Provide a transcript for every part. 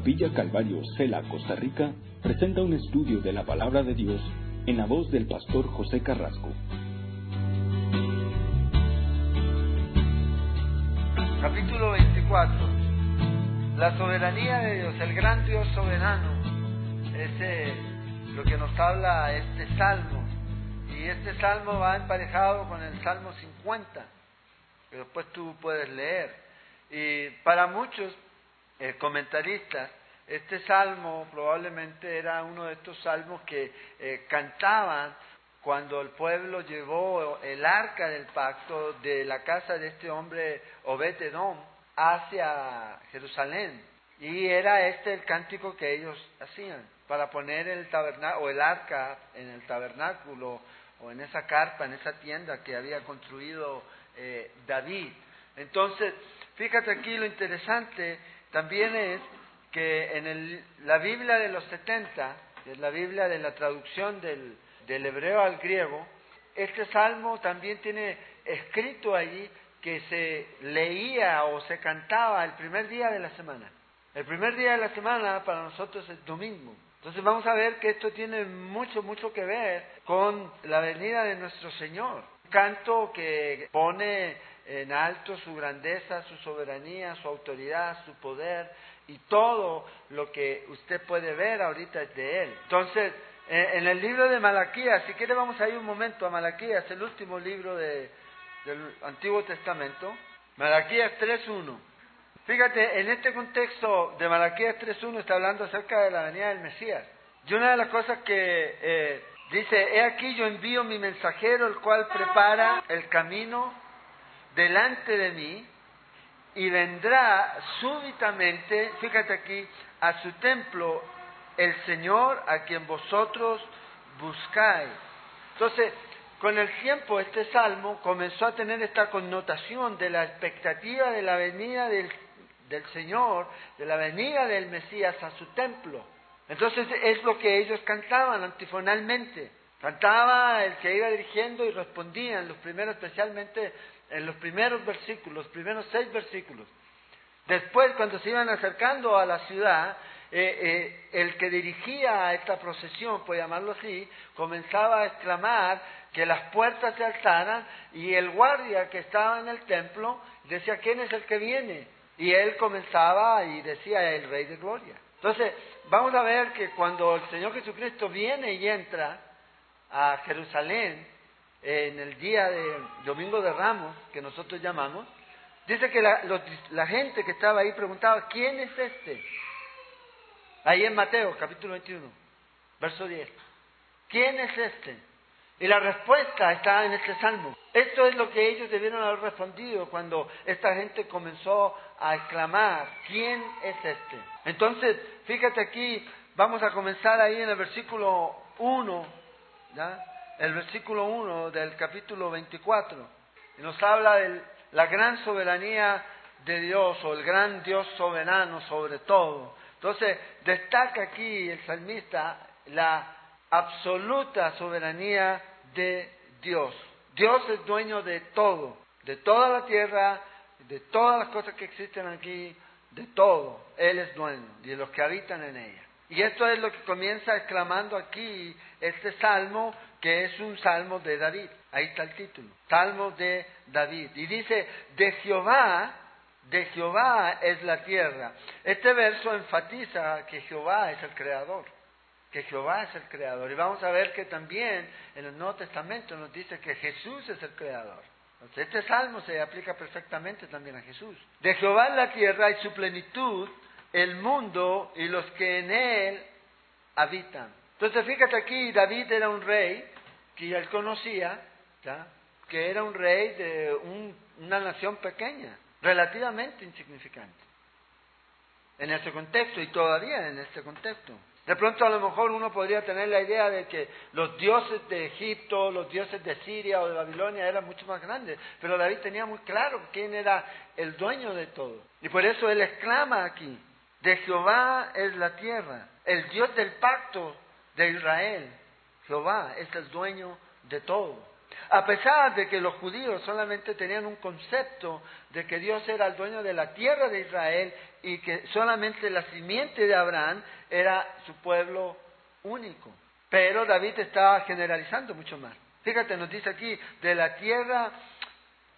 Capilla Calvario Cela, Costa Rica, presenta un estudio de la palabra de Dios en la voz del pastor José Carrasco. Capítulo 24. La soberanía de Dios, el gran Dios soberano, es eh, lo que nos habla este salmo. Y este salmo va emparejado con el Salmo 50, que después tú puedes leer. Y para muchos eh, comentaristas, este salmo probablemente era uno de estos salmos que eh, cantaban cuando el pueblo llevó el arca del pacto de la casa de este hombre Obed-Edom hacia Jerusalén. Y era este el cántico que ellos hacían para poner el tabernáculo o el arca en el tabernáculo o en esa carpa, en esa tienda que había construido eh, David. Entonces, fíjate aquí lo interesante también es que en la Biblia de los 70, que es la Biblia de la traducción del, del hebreo al griego, este salmo también tiene escrito allí que se leía o se cantaba el primer día de la semana. El primer día de la semana para nosotros es domingo. Entonces vamos a ver que esto tiene mucho, mucho que ver con la venida de nuestro Señor. Un canto que pone en alto su grandeza, su soberanía, su autoridad, su poder y todo lo que usted puede ver ahorita es de Él. Entonces, en el libro de Malaquías, si quiere vamos a ir un momento a Malaquías, el último libro del Antiguo Testamento, Malaquías 3.1. Fíjate, en este contexto de Malaquías 3.1 está hablando acerca de la venida del Mesías. Y una de las cosas que eh, dice, he aquí yo envío mi mensajero, el cual prepara el camino delante de mí y vendrá súbitamente, fíjate aquí, a su templo el Señor a quien vosotros buscáis. Entonces, con el tiempo este salmo comenzó a tener esta connotación de la expectativa de la venida del, del Señor, de la venida del Mesías a su templo. Entonces es lo que ellos cantaban antifonalmente. Cantaba el que iba dirigiendo y respondían, los primeros especialmente en los primeros versículos, los primeros seis versículos. Después, cuando se iban acercando a la ciudad, eh, eh, el que dirigía a esta procesión, por llamarlo así, comenzaba a exclamar que las puertas se alzaran y el guardia que estaba en el templo decía, ¿quién es el que viene? Y él comenzaba y decía, el Rey de Gloria. Entonces, vamos a ver que cuando el Señor Jesucristo viene y entra a Jerusalén, en el día de Domingo de Ramos, que nosotros llamamos, dice que la, gente que estaba ahí preguntaba, ¿quién es este? Ahí en Mateo, capítulo 21, verso 10. ¿Quién es este? Y la respuesta está en este salmo. Esto es lo que ellos debieron haber respondido cuando esta gente comenzó a exclamar, ¿quién es este? Entonces, fíjate aquí, vamos a comenzar ahí en el versículo 1, ¿ya? El versículo 1 del capítulo 24. Y nos habla de la gran soberanía de Dios o el gran Dios soberano sobre todo. Entonces, destaca aquí el salmista la absoluta soberanía de Dios. Dios es dueño de todo, de toda la tierra, de todas las cosas que existen aquí, de todo. Él es dueño de los que habitan en ella. Y esto es lo que comienza exclamando aquí este salmo, que es un salmo de David. Ahí está el título, Salmo de David. Y dice, de Jehová, de Jehová es la tierra. Este verso enfatiza que Jehová es el creador, que Jehová es el creador. Y vamos a ver que también en el Nuevo Testamento nos dice que Jesús es el creador. Este salmo se aplica perfectamente también a Jesús. De Jehová es la tierra y su plenitud, el mundo y los que en él habitan. Entonces fíjate aquí, David era un rey que él conocía, que era un rey de una nación pequeña, relativamente insignificante. En ese contexto y todavía en este contexto. De pronto a lo mejor uno podría tener la idea de que los dioses de Egipto, los dioses de Siria o de Babilonia eran mucho más grandes, pero David tenía muy claro quién era el dueño de todo. Y por eso él exclama aquí, de Jehová es la tierra, el Dios del pacto de Israel. Jehová es el dueño de todo. A pesar de que los judíos solamente tenían un concepto de que Dios era el dueño de la tierra de Israel y que solamente la simiente de Abraham era su pueblo único. Pero David estaba generalizando mucho más. Fíjate, nos dice aquí, de la tierra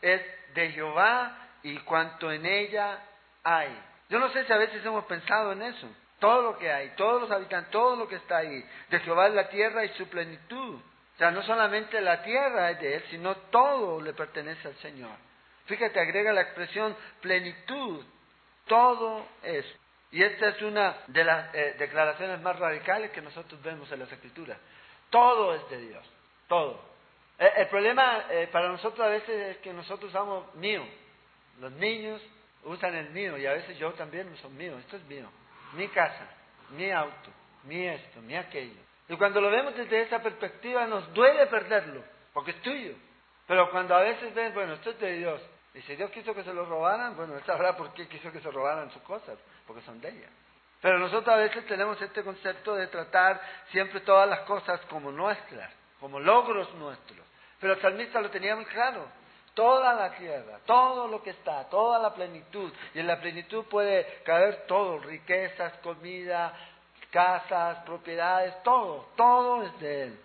es de Jehová y cuanto en ella hay. Yo no sé si a veces hemos pensado en eso. Todo lo que hay, todos los habitantes, todo lo que está ahí. De Jehová es la tierra y su plenitud. O sea, no solamente la tierra es de Él, sino todo le pertenece al Señor. Fíjate, agrega la expresión plenitud. Todo es. Y esta es una de las eh, declaraciones más radicales que nosotros vemos en las Escrituras. Todo es de Dios. Todo. Eh, el problema eh, para nosotros a veces es que nosotros usamos mío. Los niños usan el mío y a veces yo también uso mío. Esto es mío. Mi casa, mi auto, mi esto, mi aquello. Y cuando lo vemos desde esa perspectiva nos duele perderlo, porque es tuyo. Pero cuando a veces ves, bueno, esto es de Dios. Y si Dios quiso que se lo robaran, bueno, Él sabrá por qué quiso que se robaran sus cosas, porque son de ella. Pero nosotros a veces tenemos este concepto de tratar siempre todas las cosas como nuestras, como logros nuestros. Pero el salmista lo tenía muy claro. Toda la tierra, todo lo que está, toda la plenitud. Y en la plenitud puede caber todo, riquezas, comida, casas, propiedades, todo, todo es de Él.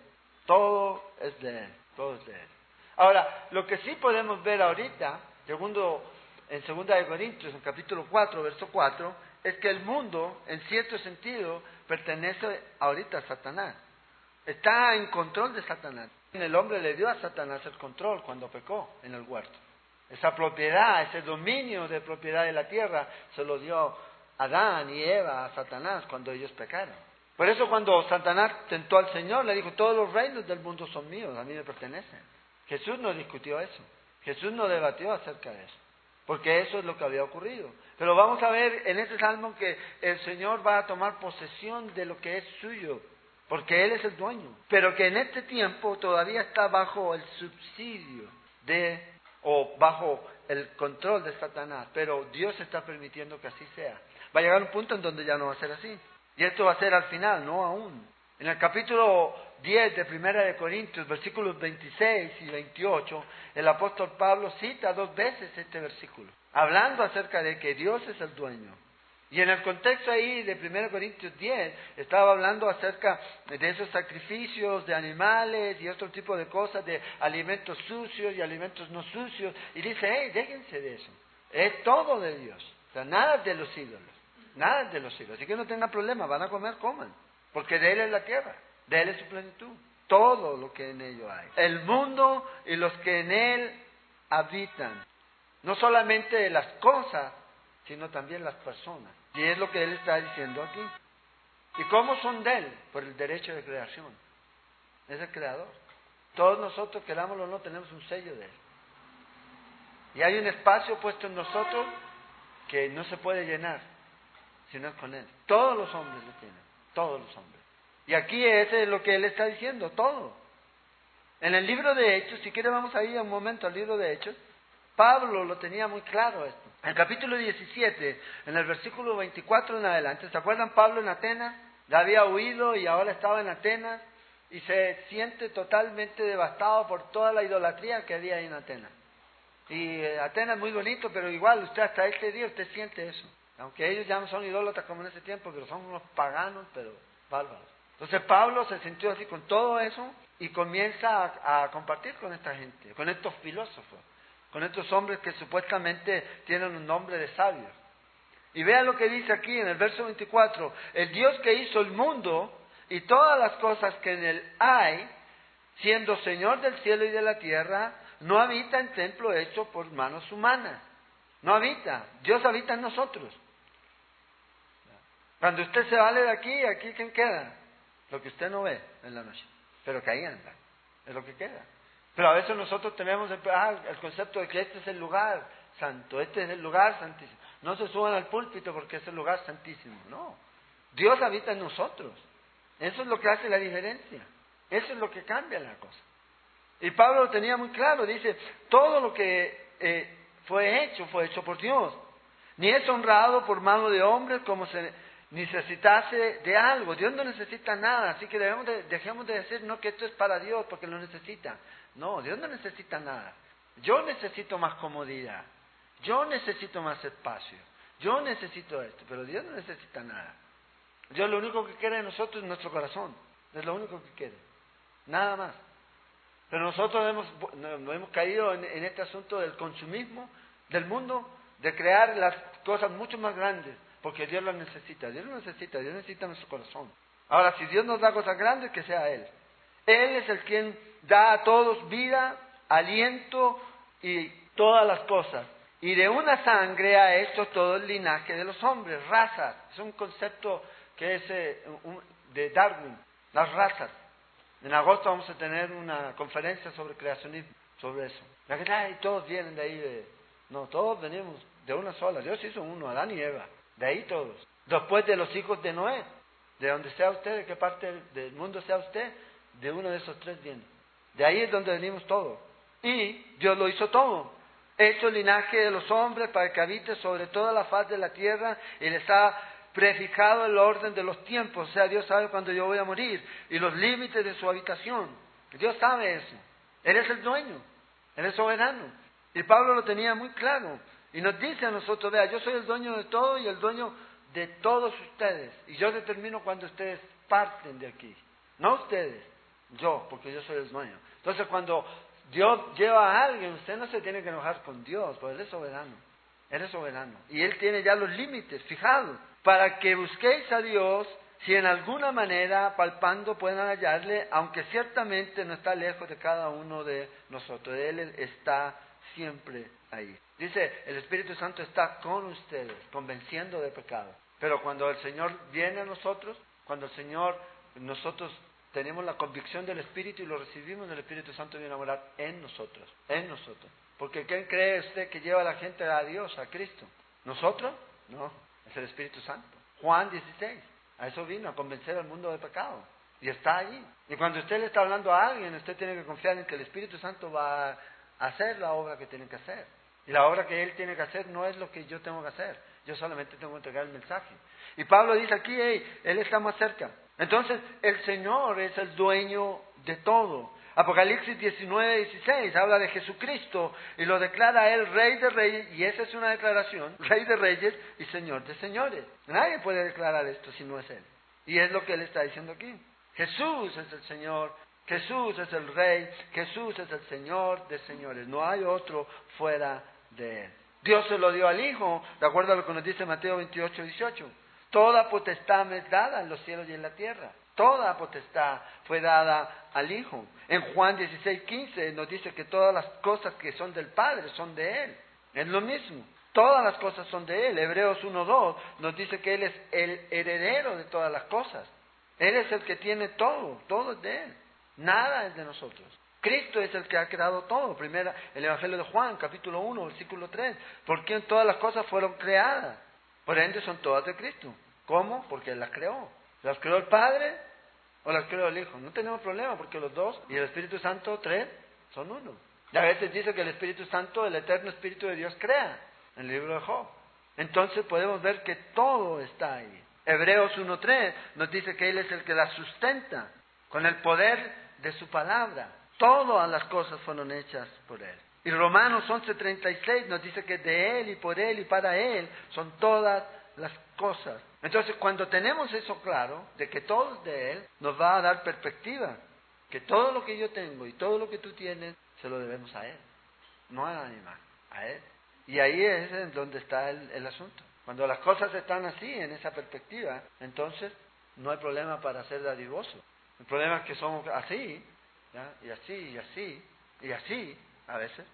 Todo es de Él, todo es de Él. Ahora, lo que sí podemos ver ahorita, segundo, en segunda de Corintios, en capítulo 4, verso 4, es que el mundo, en cierto sentido, pertenece ahorita a Satanás. Está en control de Satanás. El hombre le dio a Satanás el control cuando pecó en el huerto. Esa propiedad, ese dominio de propiedad de la tierra se lo dio Adán y Eva a Satanás cuando ellos pecaron. Por eso cuando Satanás tentó al Señor, le dijo, todos los reinos del mundo son míos, a mí me pertenecen. Jesús no discutió eso. Jesús no debatió acerca de eso. Porque eso es lo que había ocurrido. Pero vamos a ver en este salmo que el Señor va a tomar posesión de lo que es suyo porque Él es el dueño, pero que en este tiempo todavía está bajo el subsidio de, o bajo el control de Satanás, pero Dios está permitiendo que así sea. Va a llegar un punto en donde ya no va a ser así. Y esto va a ser al final, no aún. En el capítulo 10 de Primera de Corintios, versículos 26 y 28, el apóstol Pablo cita dos veces este versículo, hablando acerca de que Dios es el dueño y en el contexto ahí de 1 Corintios 10, estaba hablando acerca de esos sacrificios de animales y otro tipo de cosas, de alimentos sucios y alimentos no sucios. Y dice, hey, déjense de eso. Es todo de Dios. O sea, nada de los ídolos. Nada de los ídolos. Así que no tengan problema, van a comer, coman. Porque de Él es la tierra, de Él es su plenitud. Todo lo que en ello hay. El mundo y los que en Él habitan. No solamente las cosas, sino también las personas. Y es lo que él está diciendo aquí. ¿Y cómo son de él? Por el derecho de creación. Es el creador. Todos nosotros, querámoslo o no, tenemos un sello de él. Y hay un espacio puesto en nosotros que no se puede llenar si no es con él. Todos los hombres lo tienen. Todos los hombres. Y aquí ese es lo que él está diciendo, todo. En el libro de Hechos, si quiere vamos a ir un momento al libro de Hechos, Pablo lo tenía muy claro esto. En el capítulo 17, en el versículo 24 en adelante, ¿se acuerdan Pablo en Atenas? Ya había huido y ahora estaba en Atenas y se siente totalmente devastado por toda la idolatría que había ahí en Atenas. Y eh, Atenas es muy bonito, pero igual usted hasta este día usted siente eso. Aunque ellos ya no son idólatras como en ese tiempo, pero son unos paganos, pero bárbaros. Entonces Pablo se sintió así con todo eso y comienza a compartir con esta gente, con estos filósofos con estos hombres que supuestamente tienen un nombre de sabios. Y vean lo que dice aquí en el verso 24, el Dios que hizo el mundo y todas las cosas que en él hay, siendo Señor del cielo y de la tierra, no habita en templo hecho por manos humanas. No habita. Dios habita en nosotros. Cuando usted se vale de aquí, aquí ¿quién queda? Lo que usted no ve en la noche. Pero que ahí anda. Es lo que queda. Pero a veces nosotros tenemos el, ah, el concepto de que este es el lugar santo, este es el lugar santísimo. No se suban al púlpito porque es el lugar santísimo, no. Dios habita en nosotros. Eso es lo que hace la diferencia. Eso es lo que cambia la cosa. Y Pablo lo tenía muy claro, dice, todo lo que eh, fue hecho, fue hecho por Dios. Ni es honrado por mano de hombres como se necesitase de algo. Dios no necesita nada, así que debemos de, dejemos de decir, no, que esto es para Dios porque lo necesita. No, Dios no necesita nada. Yo necesito más comodidad. Yo necesito más espacio. Yo necesito esto, pero Dios no necesita nada. Dios lo único que quiere de nosotros es nuestro corazón. Es lo único que quiere. Nada más. Pero nosotros hemos, no, hemos caído en, en este asunto del consumismo del mundo, de crear las cosas mucho más grandes, porque Dios las necesita. Dios lo necesita, Dios necesita nuestro corazón. Ahora, si Dios nos da cosas grandes, que sea Él. Él es el quien da a todos vida, aliento y todas las cosas. Y de una sangre ha hecho todo el linaje de los hombres, razas. Es un concepto que es eh, de Darwin, las razas. En agosto vamos a tener una conferencia sobre creacionismo, sobre eso. La gente, ay, todos vienen de ahí. De... No, todos venimos de una sola. Dios hizo uno, Adán y Eva. De ahí todos. Después de los hijos de Noé, de donde sea usted, de qué parte del mundo sea usted, de uno de esos tres viene. De ahí es donde venimos todos. Y Dios lo hizo todo. Hecho el linaje de los hombres para que habite sobre toda la faz de la tierra y les ha prefijado el orden de los tiempos. O sea, Dios sabe cuándo yo voy a morir y los límites de su habitación. Dios sabe eso. Él es el dueño. Él es soberano. Y Pablo lo tenía muy claro. Y nos dice a nosotros, vea, yo soy el dueño de todo y el dueño de todos ustedes. Y yo determino cuando ustedes parten de aquí. No ustedes, yo, porque yo soy el dueño. Entonces cuando Dios lleva a alguien, usted no se tiene que enojar con Dios, porque Él es soberano. Él es soberano. Y Él tiene ya los límites fijados para que busquéis a Dios si en alguna manera palpando puedan hallarle, aunque ciertamente no está lejos de cada uno de nosotros. Él está siempre ahí. Dice, el Espíritu Santo está con ustedes, convenciendo de pecado. Pero cuando el Señor viene a nosotros, cuando el Señor, nosotros tenemos la convicción del Espíritu y lo recibimos, el Espíritu Santo viene a morar en nosotros, en nosotros. Porque ¿quién cree usted que lleva a la gente a Dios, a Cristo? ¿Nosotros? No, es el Espíritu Santo. Juan 16, a eso vino, a convencer al mundo de pecado. Y está ahí. Y cuando usted le está hablando a alguien, usted tiene que confiar en que el Espíritu Santo va a hacer la obra que tiene que hacer. Y la obra que él tiene que hacer no es lo que yo tengo que hacer. Yo solamente tengo que entregar el mensaje. Y Pablo dice aquí, hey, él está más cerca. Entonces, el Señor es el dueño de todo. Apocalipsis 19, 16 habla de Jesucristo y lo declara él Rey de Reyes, y esa es una declaración, Rey de Reyes y Señor de Señores. Nadie puede declarar esto si no es Él. Y es lo que Él está diciendo aquí. Jesús es el Señor Jesús es el Rey, Jesús es el Señor de señores, no hay otro fuera de Él. Dios se lo dio al Hijo, de acuerdo a lo que nos dice Mateo 28, 18. Toda potestad me es dada en los cielos y en la tierra. Toda potestad fue dada al Hijo. En Juan 16, 15 nos dice que todas las cosas que son del Padre son de Él. Es lo mismo. Todas las cosas son de Él. Hebreos 1.2 nos dice que Él es el heredero de todas las cosas. Él es el que tiene todo, todo es de Él. Nada es de nosotros. Cristo es el que ha creado todo. Primera, el Evangelio de Juan, capítulo 1, versículo 3. ¿Por qué todas las cosas fueron creadas? Por ende son todas de Cristo. ¿Cómo? Porque las creó. ¿Las creó el Padre o las creó el Hijo? No tenemos problema porque los dos y el Espíritu Santo, tres, son uno. Y a veces dice que el Espíritu Santo, el eterno Espíritu de Dios, crea en el libro de Job. Entonces podemos ver que todo está ahí. Hebreos 1.3 nos dice que Él es el que la sustenta con el poder de su palabra. Todas las cosas fueron hechas por Él. Y Romanos 11:36 nos dice que de Él y por Él y para Él son todas las cosas. Entonces, cuando tenemos eso claro, de que todo es de Él, nos va a dar perspectiva. Que todo lo que yo tengo y todo lo que tú tienes, se lo debemos a Él. No a nadie más, a Él. Y ahí es donde está el, el asunto. Cuando las cosas están así, en esa perspectiva, entonces no hay problema para ser dadivoso. El problema es que somos así, y así, y así, y así, a veces,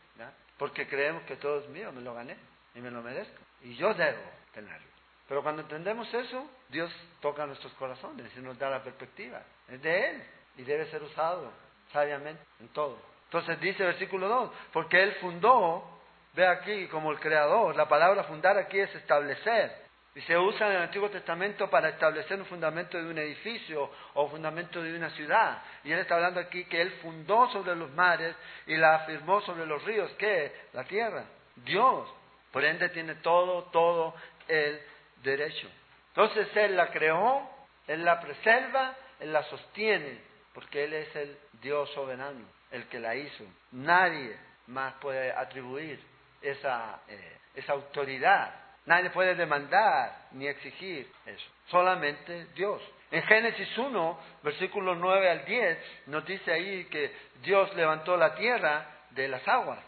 porque creemos que todo es mío, me lo gané y me lo merezco. Y yo debo tenerlo. Pero cuando entendemos eso, Dios toca nuestros corazones y nos da la perspectiva. Es de Él y debe ser usado sabiamente en todo. Entonces dice el versículo 2, porque Él fundó, ve aquí como el creador, la palabra fundar aquí es establecer. Y se usa en el Antiguo Testamento para establecer un fundamento de un edificio o un fundamento de una ciudad. Y él está hablando aquí que él fundó sobre los mares y la afirmó sobre los ríos. ¿Qué? La tierra. Dios. Por ende tiene todo, todo el derecho. Entonces él la creó, él la preserva, él la sostiene, porque él es el Dios soberano. el que la hizo. Nadie más puede atribuir esa, eh, esa autoridad. Nadie puede demandar ni exigir eso. Solamente Dios. En Génesis 1, versículos 9 al 10, nos dice ahí que Dios levantó la tierra de las aguas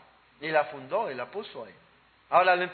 y la fundó y la puso ahí. Ahora, lo,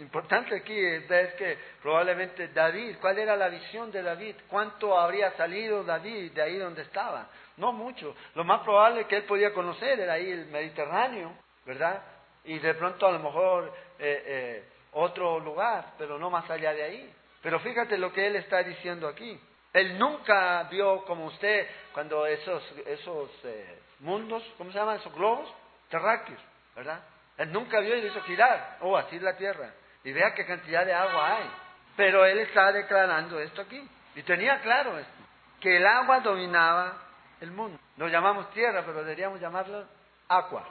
importante aquí es que probablemente David, ¿cuál era la visión de David? ¿Cuánto habría salido David de ahí donde estaba? No mucho. Lo más probable que él podía conocer era ahí el Mediterráneo, ¿verdad? Y de pronto a lo mejor eh, eh, otro lugar, pero no más allá de ahí. Pero fíjate lo que él está diciendo aquí. Él nunca vio como usted cuando esos, esos eh, mundos, ¿cómo se llaman esos globos? Terráqueos, ¿verdad? Él nunca vio y hizo girar. Oh, así la tierra. Y vea qué cantidad de agua hay. Pero él está declarando esto aquí. Y tenía claro esto. Que el agua dominaba el mundo. Lo llamamos tierra, pero deberíamos llamarlo agua.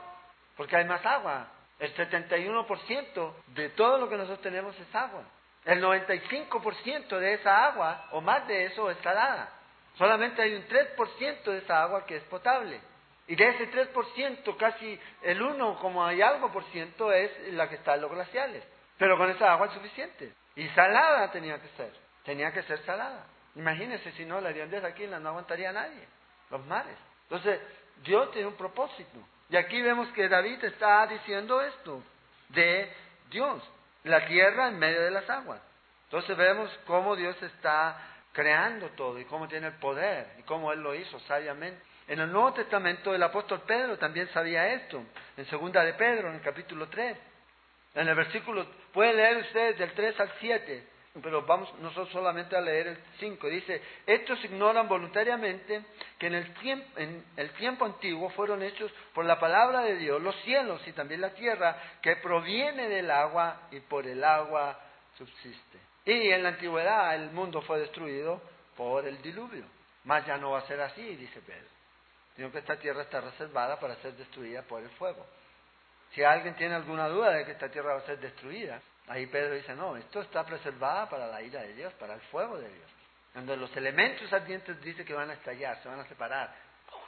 Porque hay más agua. El 71% de todo lo que nosotros tenemos es agua. El 95% de esa agua, o más de eso, es salada. Solamente hay un 3% de esa agua que es potable. Y de ese 3%, casi el 1, como hay algo por ciento, es la que está en los glaciales. Pero con esa agua es suficiente. Y salada tenía que ser. Tenía que ser salada. Imagínense si no, la de aquí no aguantaría nadie. Los mares. Entonces, Dios tiene un propósito. Y aquí vemos que David está diciendo esto de Dios, la tierra en medio de las aguas. Entonces vemos cómo Dios está creando todo y cómo tiene el poder y cómo Él lo hizo sabiamente. En el Nuevo Testamento el apóstol Pedro también sabía esto, en segunda de Pedro, en el capítulo 3. En el versículo, pueden leer ustedes del 3 al 7, pero vamos nosotros solamente a leer el 5. Dice, estos ignoran voluntariamente que en el, tiempo, en el tiempo antiguo fueron hechos por la palabra de Dios los cielos y también la tierra, que proviene del agua y por el agua subsiste. Y en la antigüedad el mundo fue destruido por el diluvio. Mas ya no va a ser así, dice Pedro sino que esta tierra está reservada para ser destruida por el fuego. Si alguien tiene alguna duda de que esta tierra va a ser destruida, ahí Pedro dice, no, esto está preservada para la ira de Dios, para el fuego de Dios. Cuando los elementos ardientes dice que van a estallar, se van a separar,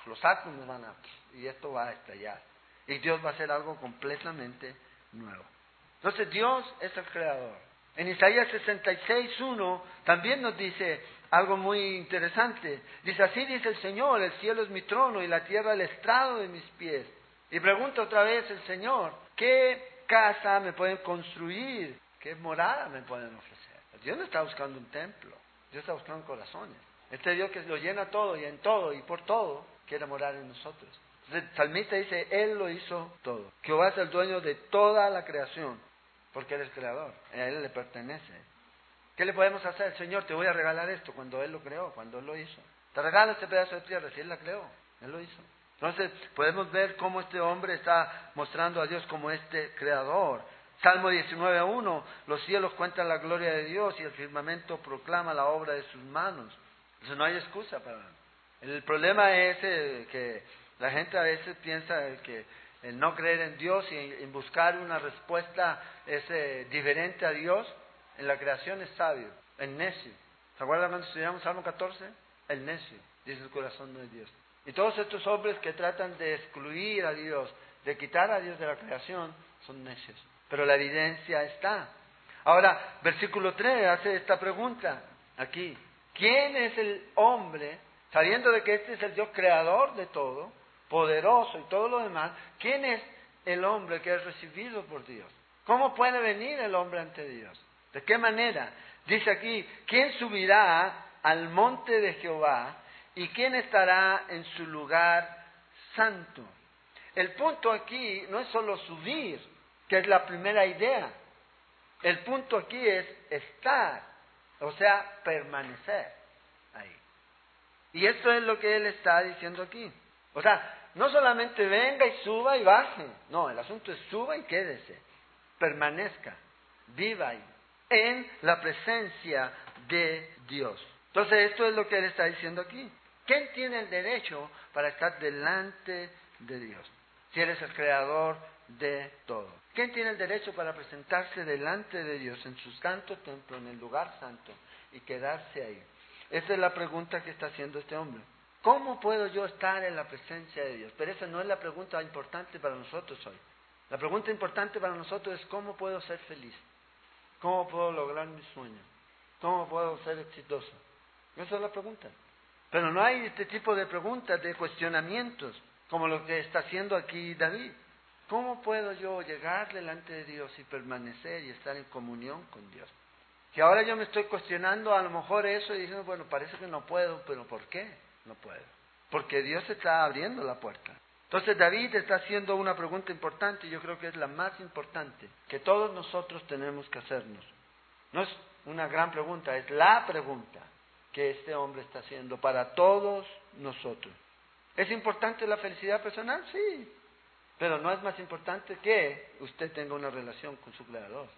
los átomos van a, y esto va a estallar. Y Dios va a hacer algo completamente nuevo. Entonces Dios es el creador. En Isaías 66.1 también nos dice, algo muy interesante. Dice, así dice el Señor, el cielo es mi trono y la tierra el estrado de mis pies. Y pregunta otra vez el Señor, ¿qué casa me pueden construir? ¿Qué morada me pueden ofrecer? Dios no está buscando un templo, Dios está buscando corazones. Este Dios que lo llena todo y en todo y por todo quiere morar en nosotros. El salmista dice, Él lo hizo todo. Jehová es el dueño de toda la creación, porque Él es creador, a Él le pertenece. ¿Qué le podemos hacer? Señor, te voy a regalar esto cuando Él lo creó, cuando Él lo hizo. Te regalo este pedazo de tierra si Él la creó, Él lo hizo. Entonces podemos ver cómo este hombre está mostrando a Dios como este creador. Salmo 19.1, los cielos cuentan la gloria de Dios y el firmamento proclama la obra de sus manos. Entonces no hay excusa para... El problema es eh, que la gente a veces piensa que el no creer en Dios y en buscar una respuesta es eh, diferente a Dios, en la creación es sabio, el necio. ¿Se acuerdan cuando estudiamos Salmo 14? El necio, dice el corazón de Dios. Y todos estos hombres que tratan de excluir a Dios, de quitar a Dios de la creación, son necios. Pero la evidencia está. Ahora, versículo 3 hace esta pregunta aquí. ¿Quién es el hombre, sabiendo de que este es el Dios creador de todo, poderoso y todo lo demás, quién es el hombre que es recibido por Dios? ¿Cómo puede venir el hombre ante Dios? ¿De qué manera? Dice aquí, ¿quién subirá al monte de Jehová y quién estará en su lugar santo? El punto aquí no es solo subir, que es la primera idea. El punto aquí es estar, o sea, permanecer ahí. Y esto es lo que él está diciendo aquí. O sea, no solamente venga y suba y baje, no, el asunto es suba y quédese, permanezca, viva ahí en la presencia de Dios. Entonces esto es lo que él está diciendo aquí. ¿Quién tiene el derecho para estar delante de Dios? Si Él es el creador de todo. ¿Quién tiene el derecho para presentarse delante de Dios en su santo templo, en el lugar santo, y quedarse ahí? Esa es la pregunta que está haciendo este hombre. ¿Cómo puedo yo estar en la presencia de Dios? Pero esa no es la pregunta importante para nosotros hoy. La pregunta importante para nosotros es cómo puedo ser feliz, cómo puedo lograr mis sueños, cómo puedo ser exitoso. Esa es la pregunta. Pero no hay este tipo de preguntas, de cuestionamientos, como lo que está haciendo aquí David. ¿Cómo puedo yo llegar delante de Dios y permanecer y estar en comunión con Dios? Que ahora yo me estoy cuestionando a lo mejor eso y diciendo, bueno, parece que no puedo, pero ¿por qué no puedo? Porque Dios está abriendo la puerta. Entonces David está haciendo una pregunta importante y yo creo que es la más importante que todos nosotros tenemos que hacernos. No es una gran pregunta, es la pregunta que este hombre está haciendo para todos nosotros. ¿Es importante la felicidad personal? Sí, pero no es más importante que usted tenga una relación con su Creador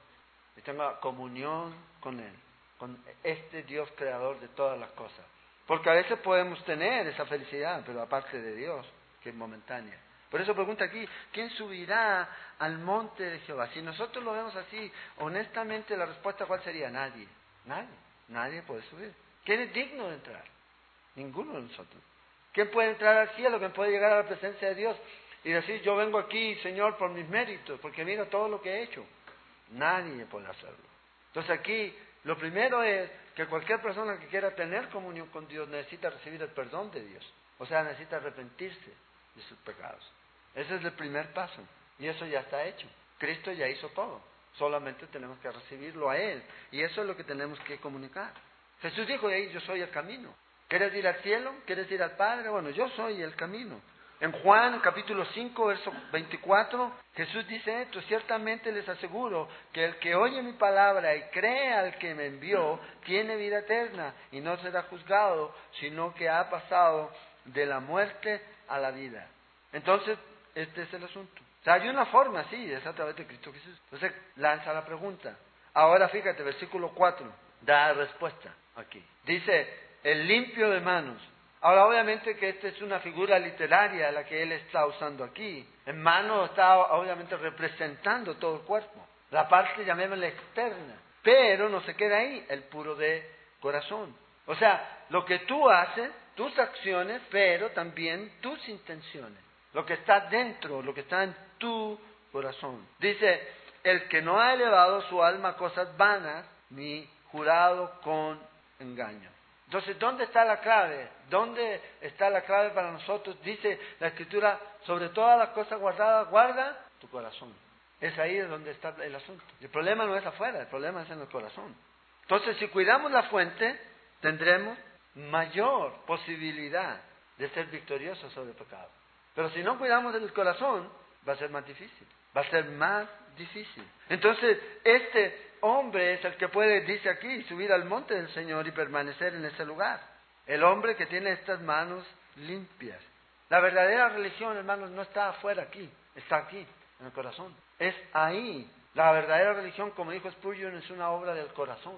y tenga comunión con Él, con este Dios creador de todas las cosas. Porque a veces podemos tener esa felicidad, pero aparte de Dios, que es momentánea. Por eso pregunta aquí, ¿quién subirá al monte de Jehová? Si nosotros lo vemos así, honestamente la respuesta cuál sería? Nadie. Nadie. Nadie puede subir. ¿Quién es digno de entrar? Ninguno de nosotros. ¿Quién puede entrar al cielo? ¿Quién puede llegar a la presencia de Dios y decir, yo vengo aquí, Señor, por mis méritos, porque mira todo lo que he hecho? Nadie puede hacerlo. Entonces aquí lo primero es que cualquier persona que quiera tener comunión con Dios necesita recibir el perdón de Dios. O sea, necesita arrepentirse de sus pecados. Ese es el primer paso. Y eso ya está hecho. Cristo ya hizo todo. Solamente tenemos que recibirlo a Él. Y eso es lo que tenemos que comunicar. Jesús dijo ahí, yo soy el camino. ¿Quieres ir al cielo? ¿Quieres ir al Padre? Bueno, yo soy el camino. En Juan capítulo 5, verso 24, Jesús dice esto, ciertamente les aseguro que el que oye mi palabra y cree al que me envió, tiene vida eterna y no será juzgado, sino que ha pasado de la muerte a la vida. Entonces, este es el asunto. O sea, hay una forma, sí, es a través de Cristo Jesús. Entonces, lanza la pregunta. Ahora fíjate, versículo 4, da respuesta aquí. Dice, el limpio de manos Ahora, obviamente que esta es una figura literaria la que él está usando aquí. En mano está obviamente representando todo el cuerpo, la parte llamémosla externa, pero no se queda ahí, el puro de corazón. O sea, lo que tú haces, tus acciones, pero también tus intenciones, lo que está dentro, lo que está en tu corazón. Dice, el que no ha elevado su alma a cosas vanas, ni jurado con engaño. Entonces, ¿dónde está la clave? ¿Dónde está la clave para nosotros? Dice la Escritura, sobre todas las cosas guardadas, guarda tu corazón. Es ahí donde está el asunto. El problema no es afuera, el problema es en el corazón. Entonces, si cuidamos la fuente, tendremos mayor posibilidad de ser victoriosos sobre el pecado. Pero si no cuidamos del corazón, va a ser más difícil. Va a ser más difícil. Entonces, este hombre es el que puede, dice aquí, subir al monte del Señor y permanecer en ese lugar. El hombre que tiene estas manos limpias. La verdadera religión, hermanos, no está afuera aquí, está aquí, en el corazón. Es ahí. La verdadera religión, como dijo Spurgeon, es una obra del corazón,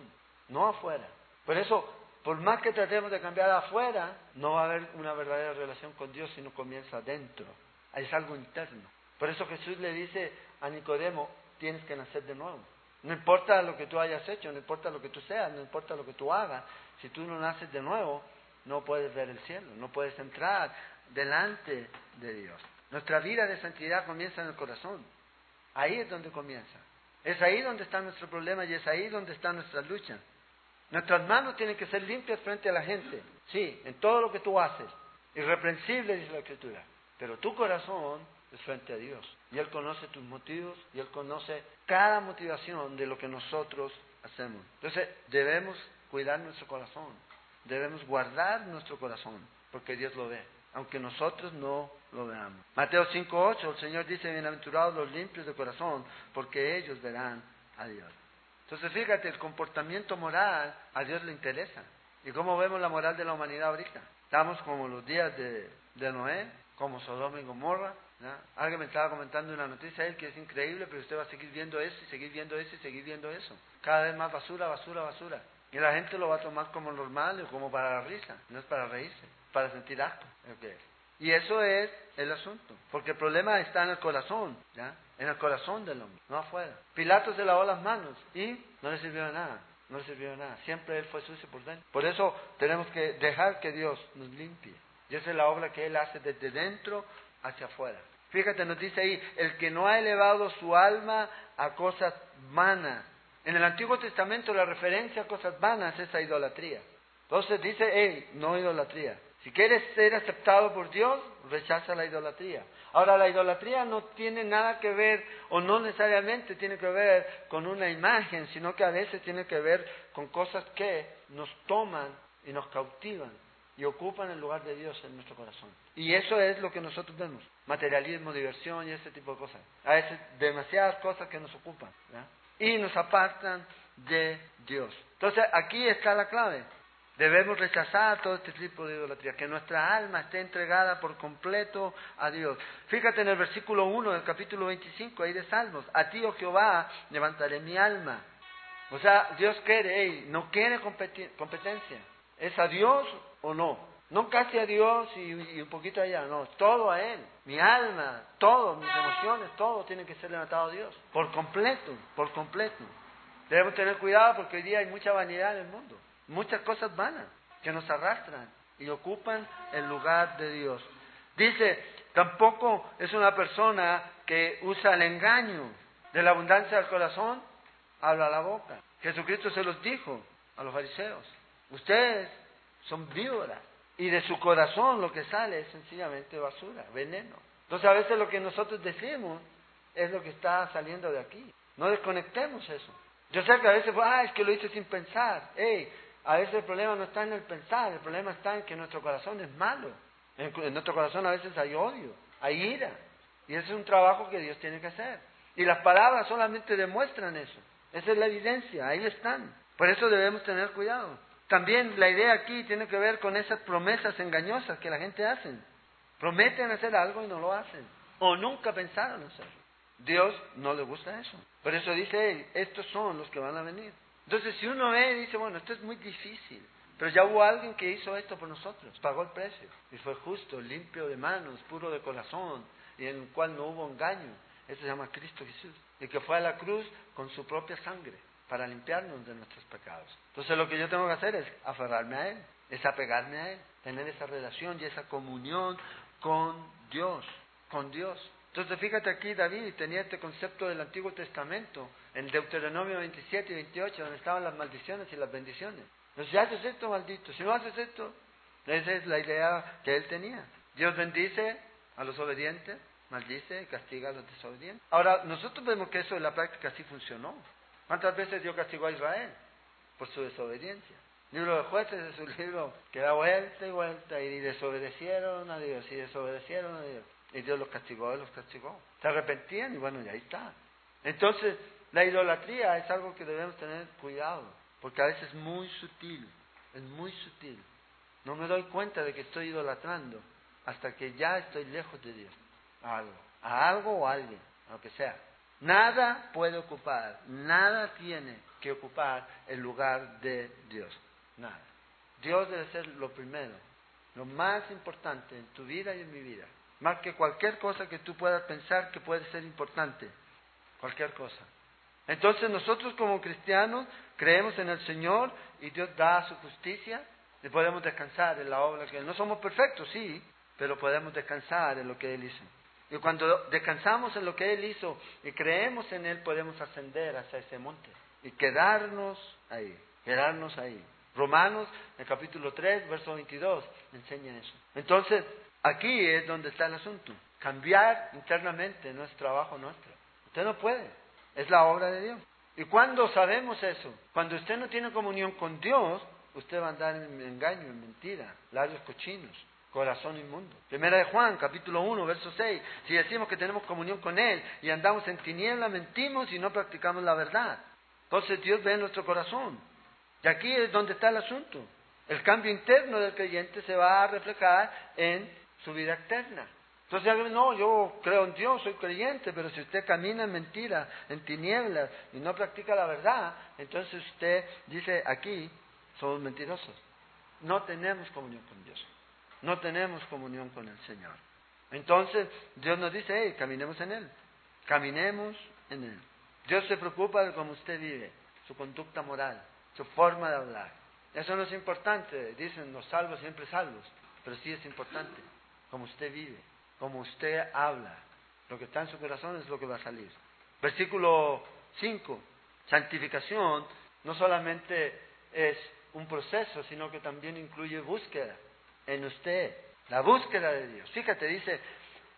no afuera. Por eso, por más que tratemos de cambiar afuera, no va a haber una verdadera relación con Dios si no comienza adentro. Es algo interno. Por eso Jesús le dice a Nicodemo, tienes que nacer de nuevo. No importa lo que tú hayas hecho, no importa lo que tú seas, no importa lo que tú hagas, si tú no naces de nuevo, no puedes ver el cielo, no puedes entrar delante de Dios. Nuestra vida de santidad comienza en el corazón. Ahí es donde comienza. Es ahí donde está nuestro problema y es ahí donde está nuestra lucha. Nuestras manos tienen que ser limpias frente a la gente. Sí, en todo lo que tú haces. Irreprensible, dice la Escritura. Pero tu corazón frente a Dios. Y Él conoce tus motivos y Él conoce cada motivación de lo que nosotros hacemos. Entonces debemos cuidar nuestro corazón, debemos guardar nuestro corazón, porque Dios lo ve, aunque nosotros no lo veamos. Mateo 5.8, el Señor dice, bienaventurados los limpios de corazón, porque ellos verán a Dios. Entonces fíjate, el comportamiento moral a Dios le interesa. ¿Y cómo vemos la moral de la humanidad ahorita? Estamos como los días de, de Noé, como Sodoma y Gomorra, Alguien me estaba comentando una noticia él que es increíble, pero usted va a seguir viendo eso y seguir viendo eso y seguir viendo eso. Cada vez más basura, basura, basura. Y la gente lo va a tomar como normal o como para la risa, no es para reírse, para sentir asco. Y eso es el asunto, porque el problema está en el corazón, ¿ya? En el corazón del hombre, no afuera. Pilatos se lavó las manos y no le sirvió de nada, no le sirvió de nada. Siempre él fue sucio por dentro. Por eso tenemos que dejar que Dios nos limpie. Y esa es la obra que Él hace desde dentro hacia afuera. Fíjate, nos dice ahí, el que no ha elevado su alma a cosas vanas. En el Antiguo Testamento la referencia a cosas vanas es a idolatría. Entonces dice, hey, no idolatría. Si quieres ser aceptado por Dios, rechaza la idolatría. Ahora, la idolatría no tiene nada que ver, o no necesariamente tiene que ver con una imagen, sino que a veces tiene que ver con cosas que nos toman y nos cautivan y ocupan el lugar de Dios en nuestro corazón. Y eso es lo que nosotros vemos, materialismo, diversión y ese tipo de cosas. Veces demasiadas cosas que nos ocupan y nos apartan de Dios. Entonces aquí está la clave. Debemos rechazar todo este tipo de idolatría, que nuestra alma esté entregada por completo a Dios. Fíjate en el versículo 1 del capítulo 25, ahí de Salmos, a ti, oh Jehová, levantaré mi alma. O sea, Dios quiere, no quiere competencia. ¿Es a Dios o no? No casi a Dios y, y, un poquito allá, no, todo a Él. Mi alma, todo, mis emociones, todo tiene que ser levantado a Dios. Por completo, por completo. Debemos tener cuidado porque hoy día hay mucha vanidad en el mundo muchas cosas vanas que nos arrastran y ocupan el lugar de Dios. Dice, tampoco es una persona que usa el engaño de la abundancia del corazón, habla la boca. Jesucristo se los dijo a los fariseos, ustedes son víboras y de su corazón lo que sale es sencillamente basura, veneno. Entonces a veces lo que nosotros decimos es lo que está saliendo de aquí. No desconectemos eso. Yo sé que a veces, ah, es que lo hice sin pensar. Hey, a veces el problema no está en el pensar, el problema está en que nuestro corazón es malo. En, nuestro corazón a veces hay odio, hay ira. Y ese es un trabajo que Dios tiene que hacer. Y las palabras solamente demuestran eso. Esa es la evidencia, ahí están. Por eso debemos tener cuidado. También la idea aquí tiene que ver con esas promesas engañosas que la gente hace. Prometen hacer algo y no lo hacen. O nunca pensaron hacerlo. Dios no le gusta eso. Por eso dice, estos son los que van a venir. Entonces, si uno ve y dice, bueno, esto es muy difícil, pero ya hubo alguien que hizo esto por nosotros, pagó el precio, y fue justo, limpio de manos, puro de corazón, y en el cual no hubo engaño. Eso se llama Cristo Jesús, y que fue a la cruz con su propia sangre para limpiarnos de nuestros pecados. Entonces, lo que yo tengo que hacer es aferrarme a Él, es apegarme a Él, tener esa relación y esa comunión con Dios, con Dios. Entonces fíjate aquí, David tenía este concepto del Antiguo Testamento, en Deuteronomio 27 y 28, donde estaban las maldiciones y las bendiciones. Entonces, si haces esto, maldito, si no haces esto, esa es la idea que él tenía. Dios bendice a los obedientes, maldice castiga a los desobedientes. Ahora, nosotros vemos que eso en la práctica sí funcionó. ¿Cuántas veces Dios castigó a Israel? Por su desobediencia. El libro de jueces es un libro que da vuelta y vuelta y desobedecieron a Dios y desobedecieron a Dios. Y Dios los castigó y los castigó. Se arrepentían y bueno, y ahí está. Entonces, la idolatría es algo que debemos tener cuidado, porque a veces es muy sutil, es muy sutil. No me doy cuenta de que estoy idolatrando hasta que ya estoy lejos de Dios, a algo, a algo o a alguien, a lo que sea. Nada puede ocupar, nada tiene que ocupar el lugar de Dios, nada. Dios debe ser lo primero, lo más importante en tu vida y en mi vida. Más que cualquier cosa que tú puedas pensar que puede ser importante. Cualquier cosa. Entonces nosotros como cristianos creemos en el Señor y Dios da su justicia y podemos descansar en la obra que Él. No somos perfectos, sí, pero podemos descansar en lo que Él hizo. Y cuando descansamos en lo que Él hizo y creemos en Él, podemos ascender hacia ese monte y quedarnos ahí, quedarnos ahí. Romanos, el capítulo 3, verso 22, enseña eso. Entonces, Aquí es donde está el asunto. Cambiar internamente no es trabajo nuestro. Usted no puede. Es la obra de Dios. ¿Y cuando sabemos eso? Cuando usted no tiene comunión con Dios, usted va a andar en engaño, en mentira, labios cochinos, corazón inmundo. Primera de Juan, capítulo 1, verso 6. Si decimos que tenemos comunión con Él y andamos en tiniebla, mentimos y no practicamos la verdad. Entonces Dios ve nuestro corazón. Y aquí es donde está el asunto. El cambio interno del creyente se va a reflejar en su vida externa. Entonces alguien, no, yo creo en Dios, soy creyente, pero si usted camina en mentira, en tinieblas y no practica la verdad, entonces usted dice aquí, somos mentirosos. No tenemos comunión con Dios. No tenemos comunión con el Señor. Entonces Dios nos dice, hey, caminemos en Él. Caminemos en Él. Dios se preocupa de cómo usted vive, su conducta moral, su forma de hablar. Eso no es importante, dicen los salvos siempre salvos. pero sí es importante, como usted vive, como usted habla, lo que está en su corazón es lo que va a salir. Versículo 5, santificación no solamente es un proceso, sino que también incluye búsqueda en usted, la búsqueda de Dios. Fíjate, dice,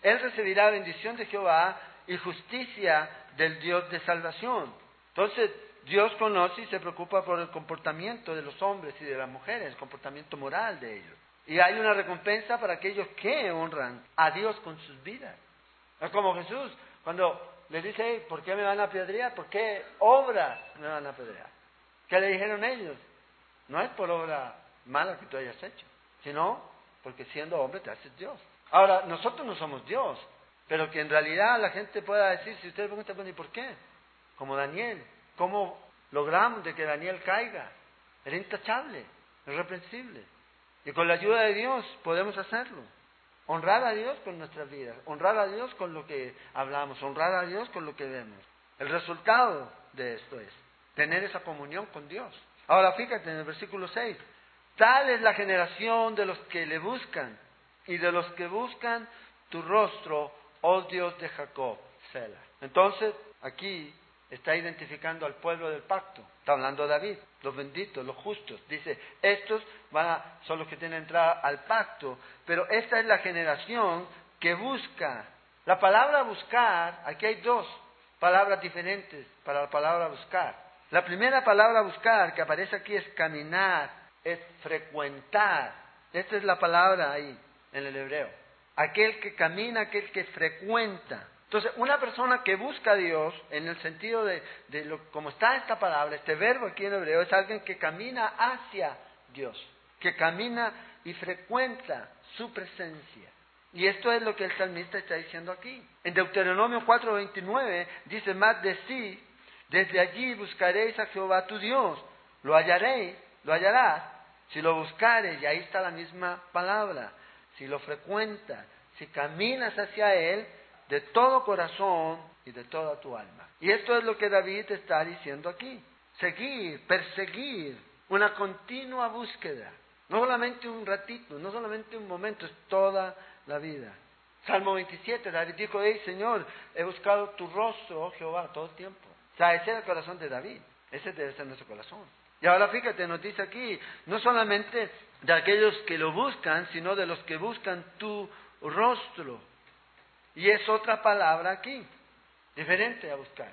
Él recibirá bendición de Jehová y justicia del Dios de salvación. Entonces, Dios conoce y se preocupa por el comportamiento de los hombres y de las mujeres, el comportamiento moral de ellos. Y hay una recompensa para aquellos que honran a Dios con sus vidas. Es como Jesús, cuando le dice, ¿por qué me van a apedrear? ¿Por qué obra me van a apedrear? ¿Qué le dijeron ellos? No es por obra mala que tú hayas hecho, sino porque siendo hombre te haces Dios. Ahora, nosotros no somos Dios, pero que en realidad la gente pueda decir, si ustedes preguntan, ¿y por qué? Como Daniel, ¿cómo logramos de que Daniel caiga? Era intachable, irreprensible. Y con la ayuda de Dios podemos hacerlo. Honrar a Dios con nuestras vidas, honrar a Dios con lo que hablamos, honrar a Dios con lo que vemos. El resultado de esto es tener esa comunión con Dios. Ahora fíjate en el versículo 6, tal es la generación de los que le buscan y de los que buscan tu rostro, oh Dios de Jacob, Selah. Entonces, aquí está identificando al pueblo del pacto. Está hablando David, los benditos, los justos. Dice, estos van son los que tienen entrada al pacto, pero esta es la generación que busca. La palabra buscar, aquí hay dos palabras diferentes para la palabra buscar. La primera palabra buscar que aparece aquí es caminar, es frecuentar. Esta es la palabra ahí en el hebreo. Aquel que camina, aquel que frecuenta. Entonces, una persona que busca a Dios, en el sentido de, de lo, como está esta palabra, este verbo aquí en hebreo, es alguien que camina hacia Dios, que camina y frecuenta su presencia. Y esto es lo que el salmista está diciendo aquí. En Deuteronomio 4:29 dice, más de sí, desde allí buscaréis a Jehová tu Dios, lo hallaréis, lo hallarás, si lo buscares, y ahí está la misma palabra, si lo frecuentas, si caminas hacia Él de todo corazón y de toda tu alma. Y esto es lo que David está diciendo aquí. Seguir, perseguir, una continua búsqueda. No solamente un ratito, no solamente un momento, es toda la vida. Salmo 27, David dijo, hey Señor, he buscado tu rostro, oh Jehová, todo el tiempo. O sea, ese es el corazón de David, ese debe ser nuestro corazón. Y ahora fíjate, nos dice aquí, no solamente de aquellos que lo buscan, sino de los que buscan tu rostro. Y es otra palabra aquí, diferente a buscar,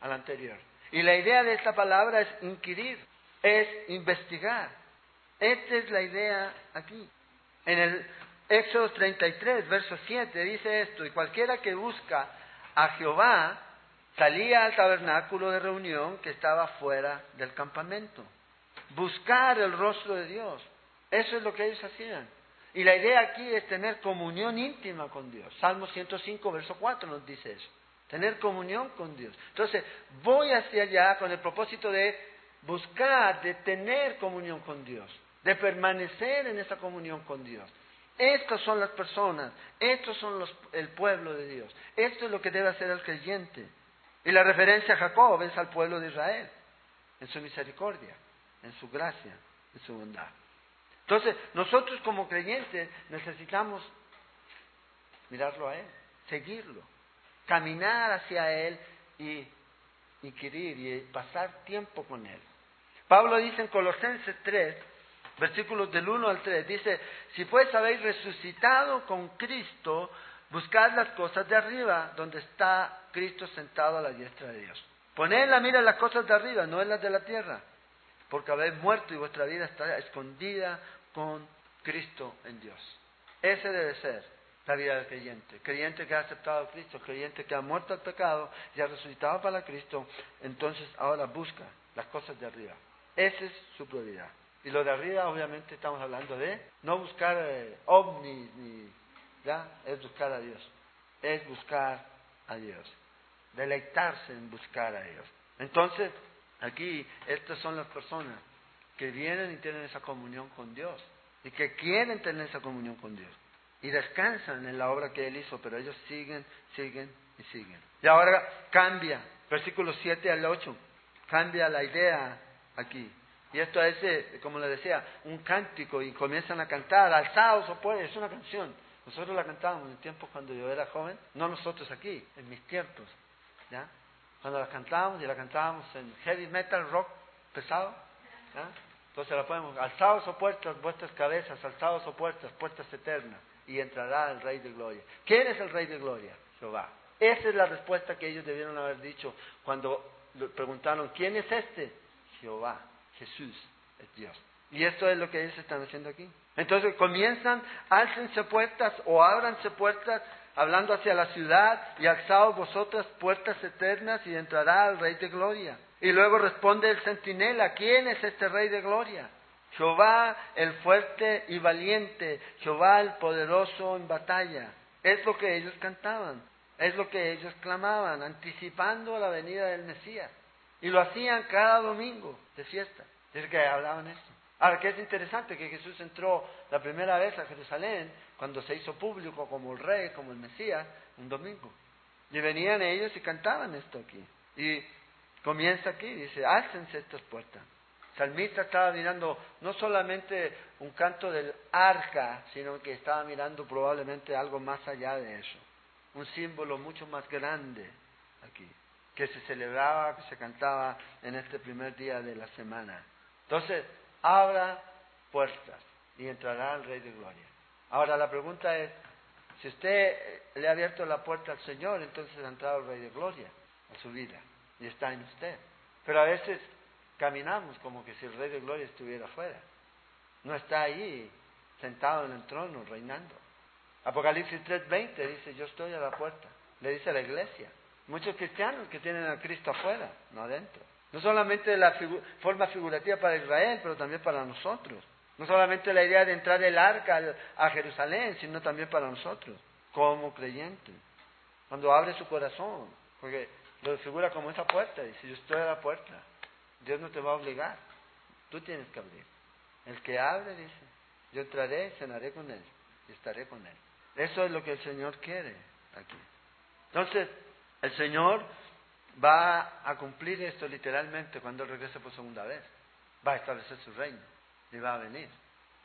a la anterior. Y la idea de esta palabra es inquirir, es investigar. Esta es la idea aquí. En el Éxodo 33, verso 7 dice esto, y cualquiera que busca a Jehová salía al tabernáculo de reunión que estaba fuera del campamento. Buscar el rostro de Dios. Eso es lo que ellos hacían. Y la idea aquí es tener comunión íntima con Dios. Salmo 105, verso 4 nos dice eso. Tener comunión con Dios. Entonces, voy hacia allá con el propósito de buscar, de tener comunión con Dios, de permanecer en esa comunión con Dios. Estas son las personas, estos son los, el pueblo de Dios. Esto es lo que debe hacer el creyente. Y la referencia a Jacob es al pueblo de Israel, en su misericordia, en su gracia, en su bondad. Entonces, nosotros como creyentes necesitamos mirarlo a Él, seguirlo, caminar hacia Él y inquirir y pasar tiempo con Él. Pablo dice en Colosenses 3, versículos del 1 al 3, dice, si pues habéis resucitado con Cristo, buscad las cosas de arriba, donde está Cristo sentado a la diestra de Dios. Poned la mira en las cosas de arriba, no en las de la tierra, porque habéis muerto y vuestra vida está escondida con Cristo en Dios. Ese debe ser la vida del creyente. Creyente que ha aceptado a Cristo, creyente que ha muerto al pecado y ha resucitado para Cristo, entonces ahora busca las cosas de arriba. Esa es su prioridad. Y lo de arriba, obviamente, estamos hablando de no buscar eh, ovnis, ni, ¿ya? es buscar a Dios. Es buscar a Dios. Deleitarse en buscar a Dios. Entonces, aquí, estas son las personas que vienen y tienen esa comunión con Dios y que quieren tener esa comunión con Dios y descansan en la obra que Él hizo, pero ellos siguen, siguen y siguen. Y ahora cambia, versículos 7 al 8, cambia la idea aquí. Y esto es, eh, como le decía, un cántico y comienzan a cantar, alzados o pues, es una canción. Nosotros la cantábamos en tiempos cuando yo era joven, no nosotros aquí, en mis tiempos, ¿ya? Cuando la cantábamos y la cantábamos en heavy metal, rock pesado, ¿ya? Entonces la podemos, alzados o puertas, vuestras cabezas, alzados o puertas, puertas eternas, y entrará el Rey de Gloria. ¿Quién es el Rey de Gloria? Jehová. Esa es la respuesta que ellos debieron haber dicho cuando preguntaron, ¿quién es este? Jehová, Jesús es Dios. Y esto es lo que ellos están haciendo aquí. Entonces comienzan, álcense puertas o ábranse puertas, hablando hacia la ciudad, y alzaos vosotras puertas eternas, y entrará el Rey de Gloria. Y luego responde el centinela, ¿quién es este Rey de Gloria? Jehová el fuerte y valiente, Jehová el poderoso en batalla. Es lo que ellos cantaban, es lo que ellos clamaban, anticipando la venida del Mesías. Y lo hacían cada domingo de fiesta. Es que hablaban esto. Ahora, que es interesante que Jesús entró la primera vez a Jerusalén cuando se hizo público como el rey, como el Mesías, un domingo. Y venían ellos y cantaban esto aquí. Y comienza aquí, dice, álcense estas puertas. Salmista estaba mirando no solamente un canto del arca, sino que estaba mirando probablemente algo más allá de eso. Un símbolo mucho más grande aquí, que se celebraba, que se cantaba en este primer día de la semana. Entonces, abra puertas y entrará el Rey de Gloria. Ahora la pregunta es, si usted le ha abierto la puerta al Señor, entonces ha entrado el Rey de Gloria a su vida y está en usted. Pero a veces caminamos como que si el Rey de Gloria estuviera afuera. No está ahí sentado en el trono reinando. Apocalipsis 3:20 dice, yo estoy a la puerta. Le dice a la iglesia. Muchos cristianos que tienen a Cristo afuera, no adentro. No solamente la forma figurativa para Israel, pero también para nosotros. No solamente la idea de entrar el arca a Jerusalén, sino también para nosotros, como creyentes. Cuando abre su corazón, porque lo figura como esa puerta, dice, yo estoy a la puerta. Dios no te va a obligar, tú tienes que abrir. El que abre, dice, yo entraré, cenaré con él y estaré con él. Eso es lo que el Señor quiere aquí. Entonces, el Señor va a cumplir esto literalmente cuando regrese por segunda vez. Va a establecer su reino y va a venir.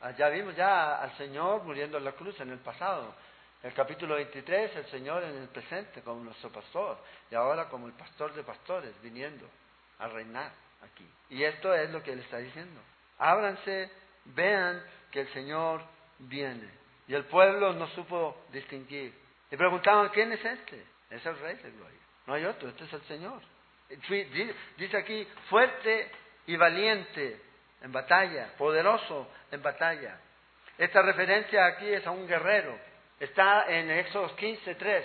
Ah, ya vimos ya al Señor muriendo en la cruz en el pasado. El capítulo 23, el Señor en el presente como nuestro pastor y ahora como el pastor de pastores viniendo a reinar aquí. Y esto es lo que Él está diciendo. Ábranse, vean que el Señor viene. Y el pueblo no supo distinguir. Y preguntaban, ¿quién es este? Es el Rey de Gloria. No hay otro, este es el Señor. Dice aquí, fuerte y valiente en batalla, poderoso en batalla. Esta referencia aquí es a un guerrero. Está en Éxodo 15.3,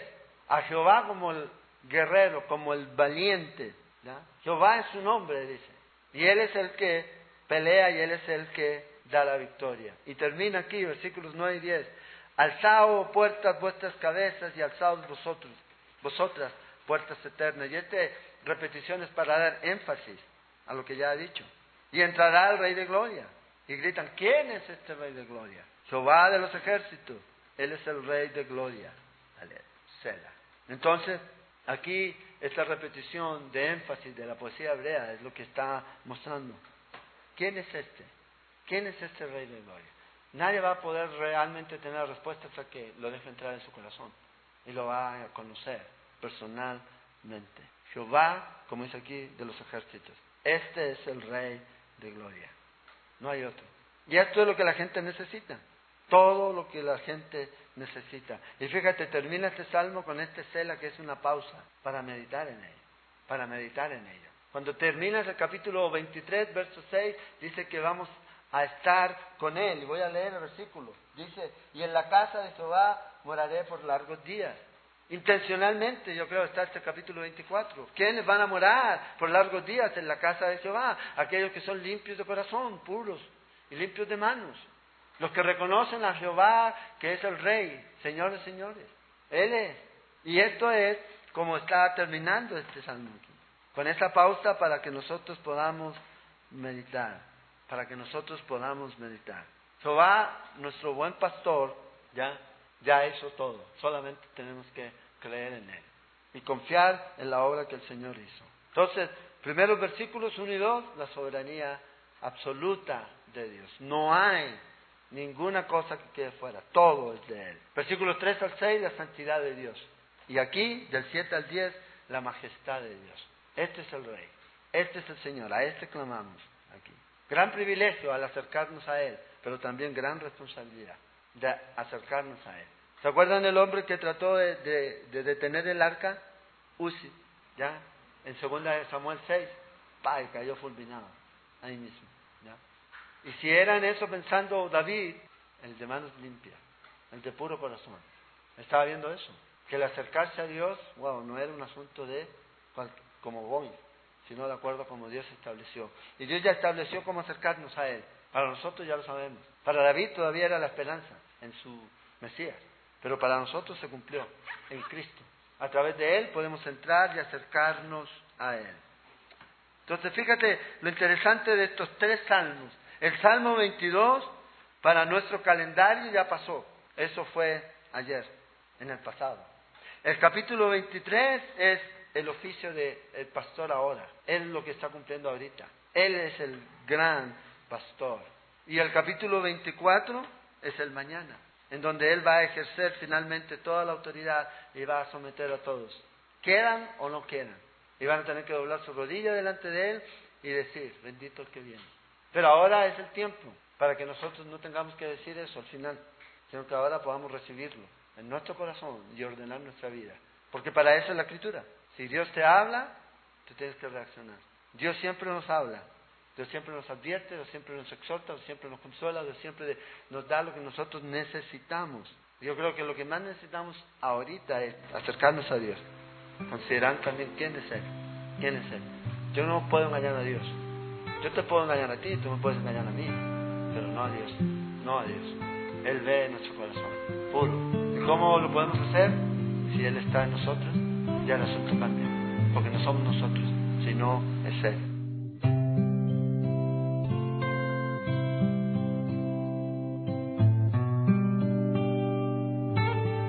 a Jehová como el guerrero, como el valiente. Jehová es su nombre, dice. Y Él es el que pelea y Él es el que da la victoria. Y termina aquí, versículos 9 y 10. Alzaos puertas vuestras cabezas y alzaos vosotros, vosotras puertas eternas. Y esta repetición es para dar énfasis a lo que ya ha dicho. Y entrará el Rey de Gloria. Y gritan, ¿quién es este Rey de Gloria? Jehová de los ejércitos. Él es el Rey de Gloria. Entonces, aquí esta repetición de énfasis de la poesía hebrea es lo que está mostrando. ¿Quién es este? ¿Quién es este Rey de Gloria? Nadie va a poder realmente tener respuesta hasta que lo deje entrar en su corazón y lo va a conocer personalmente. Jehová, como dice aquí, de los ejércitos. Este es el Rey de Gloria. No hay otro. Y esto es lo que la gente necesita. Todo lo que la gente necesita. Y fíjate, termina este salmo con este cela que es una pausa para meditar en ella. Para meditar en ella. Cuando terminas el capítulo 23, verso 6, dice que vamos a estar con Él. Y voy a leer el versículo. Dice, y en la casa de Jehová moraré por largos días. Intencionalmente, yo creo, está este capítulo 24. ¿Quiénes van a morar por largos días en la casa de Jehová? Aquellos que son limpios de corazón, puros y limpios de manos. Los que reconocen a Jehová, que es el Rey, señores, señores. Él es. Y esto es como está terminando este salmo Con esa pausa para que nosotros podamos meditar. Para que nosotros podamos meditar. Jehová, nuestro buen pastor, ya ya hizo todo. Solamente tenemos que creer en Él y confiar en la obra que el Señor hizo. Entonces, primeros versículos 1 y 2, la soberanía absoluta de Dios. No hay ninguna cosa que quede fuera, todo es de Él. Versículos 3 al 6, la santidad de Dios. Y aquí, del 7 al 10, la majestad de Dios. Este es el Rey, este es el Señor, a este clamamos aquí. Gran privilegio al acercarnos a Él, pero también gran responsabilidad de acercarnos a Él. ¿Se acuerdan del hombre que trató de, detener el arca? Uzi, ¿ya? En 2 Samuel 6, pa, y cayó fulminado, ahí mismo, ¿ya? Y si era en eso pensando David, el de manos limpias, el de puro corazón, estaba viendo eso, que el acercarse a Dios, wow, no era un asunto de como voy, sino de acuerdo a como Dios estableció. Y Dios ya estableció cómo acercarnos a Él. Para nosotros ya lo sabemos. Para David todavía era la esperanza en su Mesías, pero para nosotros se cumplió en Cristo. A través de Él podemos entrar y acercarnos a Él. Entonces fíjate lo interesante de estos tres salmos. El Salmo 22 para nuestro calendario ya pasó. Eso fue ayer, en el pasado. El capítulo 23 es el oficio del pastor ahora. Él es lo que está cumpliendo ahorita. Él es el gran pastor. Y el capítulo 24 es el mañana, en donde Él va a ejercer finalmente toda la autoridad y va a someter a todos. ¿Quedan o no quedan? Y van a tener que doblar su rodilla delante de Él y decir, bendito el que viene. Pero ahora es el tiempo para que nosotros no tengamos que decir eso al final, sino que ahora podamos recibirlo en nuestro corazón y ordenar nuestra vida. Porque para eso es la escritura. Si Dios te habla, tú tienes que reaccionar. Dios siempre nos habla, Dios siempre nos advierte, Dios siempre nos exhorta, Dios siempre nos consuela, Dios siempre nos da lo que nosotros necesitamos. Yo creo que lo que más necesitamos ahorita es acercarnos a Dios, considerar también quién es Él, quién es Él. Yo no puedo engañar a Dios. Yo te puedo engañar a ti, tú me puedes engañar a mí, pero no a Dios, no a Dios. Él ve nuestro corazón, puro. ¿Y cómo lo podemos hacer? Si Él está en nosotros, ya el asunto cambia, porque no somos nosotros, sino es Él.